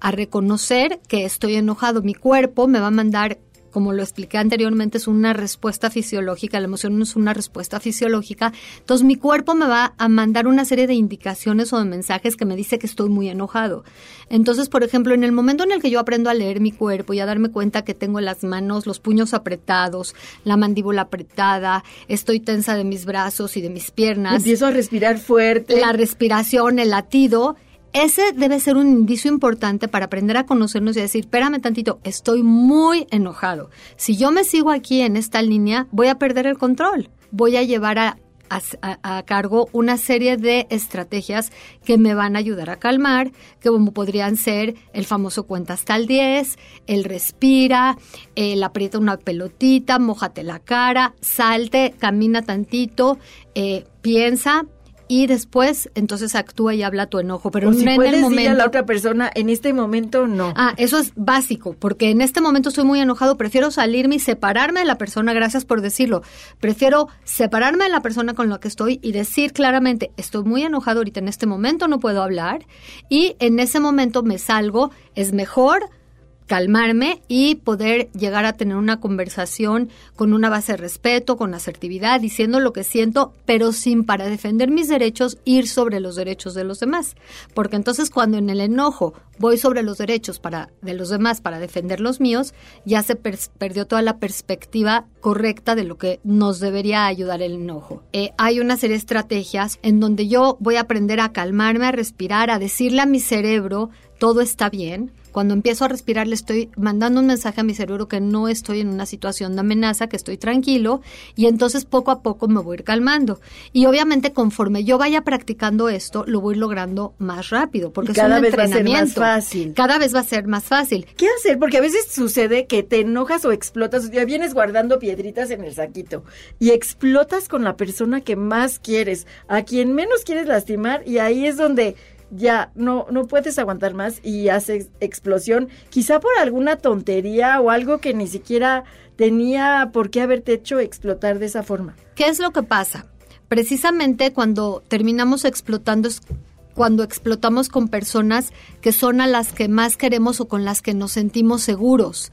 a reconocer que estoy enojado. Mi cuerpo me va a mandar como lo expliqué anteriormente, es una respuesta fisiológica, la emoción no es una respuesta fisiológica. Entonces mi cuerpo me va a mandar una serie de indicaciones o de mensajes que me dice que estoy muy enojado. Entonces, por ejemplo, en el momento en el que yo aprendo a leer mi cuerpo y a darme cuenta que tengo las manos, los puños apretados, la mandíbula apretada, estoy tensa de mis brazos y de mis piernas, Empiezo a respirar fuerte. la respiración, el latido, ese debe ser un indicio importante para aprender a conocernos y decir, espérame tantito, estoy muy enojado. Si yo me sigo aquí en esta línea, voy a perder el control. Voy a llevar a, a- cargo una serie de estrategias que me van a ayudar a calmar, que como podrían ser el famoso cuenta hasta el 10, el respira, el aprieta una pelotita, mojate la cara, salte, camina tantito, eh, piensa, y después entonces actúa y habla tu enojo, pero o no si en puedes el decirle a momento. la otra persona, en este momento no. Ah, eso es básico, porque en este momento estoy muy enojado, prefiero salirme y separarme de la persona, gracias por decirlo. Prefiero separarme de la persona con la que estoy y decir claramente, estoy muy enojado ahorita en este momento, no puedo hablar, y en ese momento me salgo, es mejor calmarme y poder llegar a tener una conversación con una base de respeto, con asertividad, diciendo lo que siento, pero sin para defender mis derechos ir sobre los derechos de los demás. Porque entonces cuando en el enojo voy sobre los derechos para, de los demás para defender los míos, ya se perdió toda la perspectiva correcta de lo que nos debería ayudar el enojo. Eh, hay una serie de estrategias en donde yo voy a aprender a calmarme, a respirar, a decirle a mi cerebro todo está bien. Cuando empiezo a respirar le estoy mandando un mensaje a mi cerebro que no estoy en una situación de amenaza, que estoy tranquilo y entonces poco a poco me voy a ir calmando. Y obviamente conforme yo vaya practicando esto, lo voy logrando más rápido porque Y cada es un vez va a ser más entrenamiento. fácil. Cada vez va a ser más fácil. ¿Qué hacer? Porque a veces sucede que te enojas o explotas, ya vienes guardando piedritas en el saquito y explotas con la persona que más quieres, a quien menos quieres lastimar y ahí es donde ya no no puedes aguantar más y haces explosión, quizá por alguna tontería o algo que ni siquiera tenía por qué haberte hecho explotar de esa forma. ¿Qué es lo que pasa? Precisamente cuando terminamos explotando es cuando explotamos con personas que son a las que más queremos o con las que nos sentimos seguros.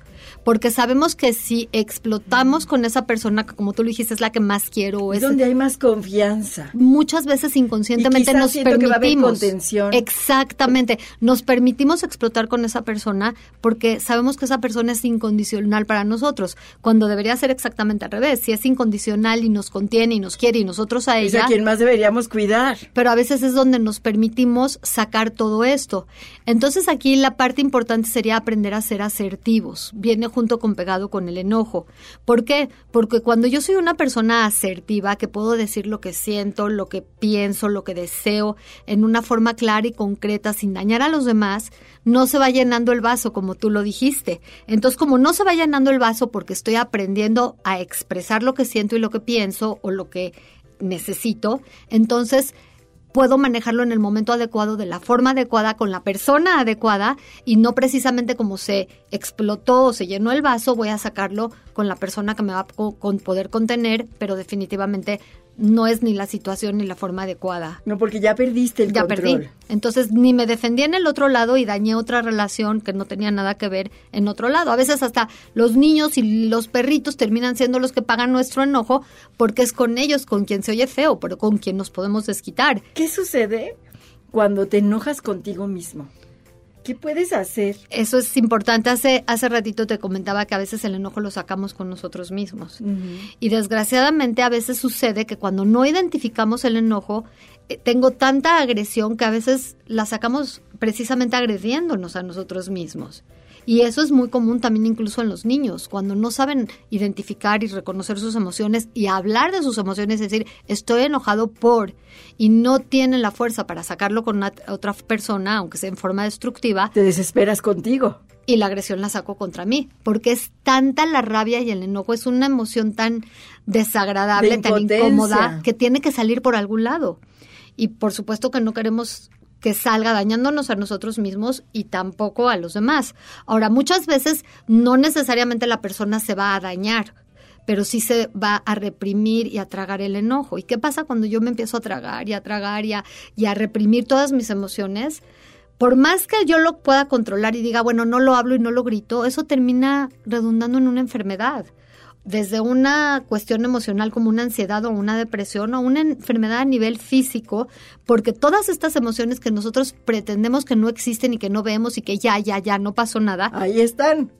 Porque sabemos que si explotamos con esa persona, que como tú lo dijiste, es la que más quiero, Es donde hay más confianza. muchas veces inconscientemente Y nos siento que va a haber permitimos contención. exactamente nos permitimos explotar con esa persona porque sabemos que esa persona es incondicional para nosotros cuando debería ser exactamente al revés si es incondicional y nos contiene y nos quiere y nosotros a Es a ella quien más deberíamos cuidar. pero a veces es donde nos permitimos sacar todo esto. Entonces aquí la parte importante sería aprender a ser asertivos. Viene junto con pegado con el enojo. ¿Por qué? Porque cuando yo soy una persona asertiva, que puedo decir lo que siento, lo que pienso, lo que deseo, en una forma clara y concreta, sin dañar a los demás, no se va llenando el vaso, como tú lo dijiste. Entonces, como no se va llenando el vaso porque estoy aprendiendo a expresar lo que siento y lo que pienso o lo que necesito, entonces puedo manejarlo en el momento adecuado, de la forma adecuada, con la persona adecuada y no precisamente como se explotó o se llenó el vaso, voy a sacarlo con la persona que me va a poder contener, pero definitivamente no es ni la situación ni la forma adecuada. No, porque ya perdiste el Ya control. perdí. Entonces ni me defendí en el otro lado y dañé otra relación que no tenía nada que ver en otro lado. A veces hasta los niños y los perritos terminan siendo los que pagan nuestro enojo porque es con ellos con quien se oye feo, pero con quien nos podemos desquitar. ¿Qué sucede cuando te enojas contigo mismo? ¿Qué puedes hacer? Eso es importante. Hace, hace ratito te comentaba que a veces el enojo lo sacamos con nosotros mismos. Y desgraciadamente a veces sucede que cuando no identificamos el enojo, eh, tengo tanta agresión que a veces la sacamos precisamente agrediéndonos a nosotros mismos. Y eso es muy común también incluso en los niños, cuando no saben identificar y reconocer sus emociones y hablar de sus emociones, es decir, estoy enojado por, y no tienen la fuerza para sacarlo con una- otra persona, aunque sea en forma destructiva, Te desesperas contigo. y la agresión la saco contra mí, porque es tanta la rabia y el enojo, es una emoción tan desagradable, De tan incómoda, que tiene que salir por algún lado. Y por supuesto que no queremos que salga dañándonos a nosotros mismos y tampoco a los demás. Ahora, muchas veces no necesariamente la persona se va a dañar, pero sí se va a reprimir y a tragar el enojo. ¿Y qué pasa cuando yo me empiezo a tragar y a tragar y a, y a reprimir todas mis emociones? Por más que yo lo pueda controlar y diga, bueno, no lo hablo y no lo grito, eso termina redundando en una enfermedad. Desde una cuestión emocional como una ansiedad o una depresión o una enfermedad a nivel físico, porque todas estas emociones que nosotros pretendemos que no existen y que no vemos y que ya, ya, ya no pasó nada, Ahí están.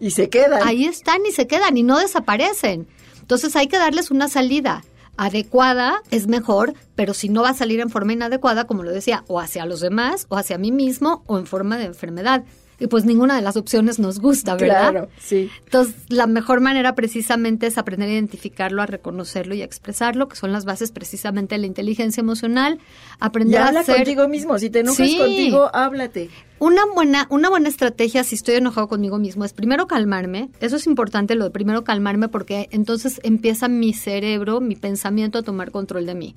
Y se quedan. ahí están y se quedan y no desaparecen. Entonces hay que darles una salida. Adecuada es mejor, pero si no va a salir en forma inadecuada, como lo decía, o hacia los demás, o hacia mí mismo, o en forma de enfermedad. Y pues ninguna de las opciones nos gusta, ¿verdad? Claro, sí. Entonces, la mejor manera precisamente es aprender a identificarlo, a reconocerlo y a expresarlo, que son las bases precisamente de la inteligencia emocional. Y Aprender a habla ser contigo mismo. Si te enojas Sí. contigo, háblate. una buena, una buena estrategia si estoy enojado conmigo mismo es primero calmarme. Eso es importante, lo de primero calmarme, porque entonces empieza mi cerebro, mi pensamiento a tomar control de mí.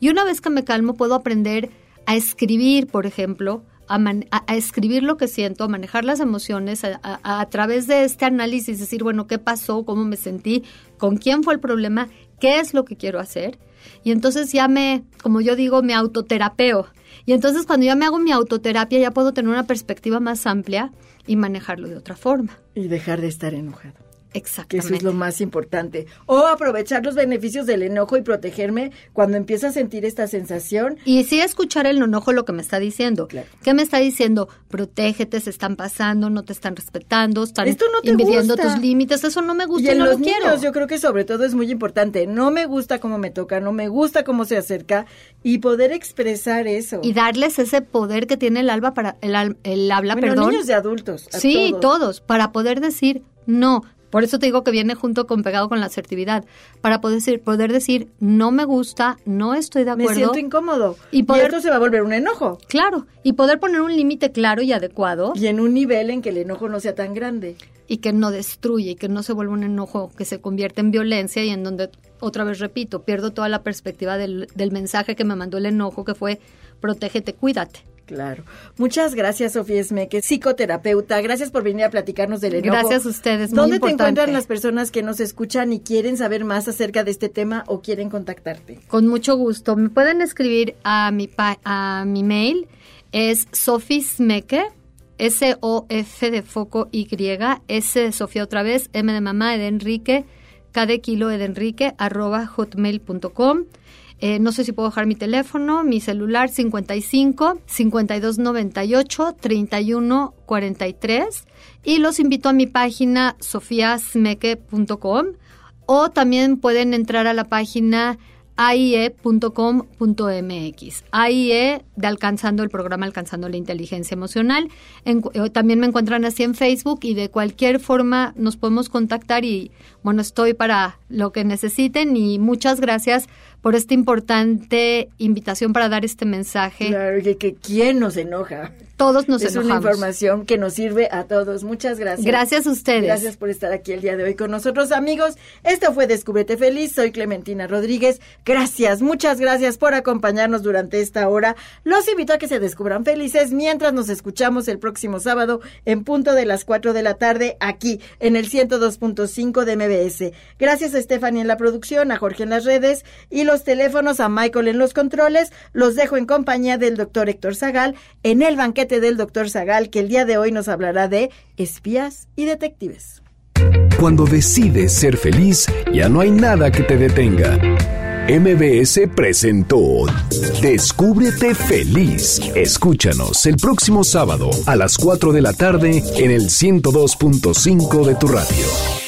Y una vez que me calmo, puedo aprender a escribir, por ejemplo, a, man- a- escribir lo que siento, a manejar las emociones, a, a- a través de este análisis, decir, bueno, ¿qué pasó? ¿Cómo me sentí? ¿Con quién fue el problema? ¿Qué es lo que quiero hacer? Y entonces ya me, como yo digo, me autoterapeo. Y entonces cuando ya me hago mi autoterapia ya puedo tener una perspectiva más amplia y manejarlo de otra forma. Y dejar de estar enojado. Que Exactamente. eso es lo más importante. O aprovechar los beneficios del enojo y protegerme cuando empiezo a sentir esta sensación. Y sí escuchar el enojo lo que me está diciendo. Claro. ¿Qué me está diciendo? Protégete, se están pasando, no te están respetando, están Esto no te invidiendo gusta. tus límites. Eso no me gusta y, en no los lo quiero. niños yo creo que sobre todo es muy importante. No me gusta cómo me toca, no me gusta cómo se acerca y poder expresar eso. Y darles ese poder que tiene el alba para el, el habla, bueno, perdón. niños y adultos. Sí, todos. todos, para poder decir no. Por eso te digo que viene junto con pegado con la asertividad, para poder decir, poder decir no me gusta, no estoy de Me acuerdo. siento incómodo. Y Y, poder- esto se va a volver un enojo. Claro, y poder poner un límite claro y adecuado Y en un nivel en que el enojo no sea tan grande. y que no destruye y que no se vuelva un enojo que se convierte en violencia y en donde, otra vez repito, pierdo toda la perspectiva del, del mensaje que me mandó el enojo que fue protégete, cuídate. Claro. Muchas gracias, Sofía Esmeque, psicoterapeuta. Gracias por venir a platicarnos del enojo. Gracias a ustedes, muy ¿Dónde te encuentran las personas que nos escuchan y quieren saber más acerca de este tema o quieren contactarte? Con mucho gusto. Me pueden escribir a mi, pa- a mi mail, es sofismeke, S-O-F de foco Y, S de Sofía otra vez, M de mamá, de Enrique, K de kilo, de Enrique, arroba hotmail.com. Eh, no sé si puedo dejar mi teléfono, mi celular 55 5298 31 43 y los invito a mi página sofiasmeke.com o también pueden entrar a la página aie.com.mx. AIE de Alcanzando el programa Alcanzando la Inteligencia Emocional. Eh, también me encuentran así en Facebook y de cualquier forma nos podemos contactar y bueno, estoy para lo que necesiten y muchas gracias por esta importante invitación para dar este mensaje. Claro, que, que quién nos enoja. Todos nos es una enojamos. información que nos sirve a todos. Muchas gracias. Gracias a ustedes. Gracias por estar aquí el día de hoy con nosotros, amigos. Esto fue Descúbrete Feliz. Soy Clementina Rodríguez. Gracias, muchas gracias por acompañarnos durante esta hora. Los invito a que se descubran felices mientras nos escuchamos el próximo sábado en punto de las 4 de la tarde aquí en el 102.5 de MBS. Gracias a Stephanie en la producción, a Jorge en las redes y los teléfonos a Michael en los controles. Los dejo en compañía del doctor Héctor Zagal en el banquete del doctor Zagal que el día de hoy nos hablará de espías y detectives. Cuando decides ser feliz, ya no hay nada que te detenga. MBS presentó Descúbrete feliz. Escúchanos el próximo sábado a las 4 de la tarde en el 102.5 de tu radio.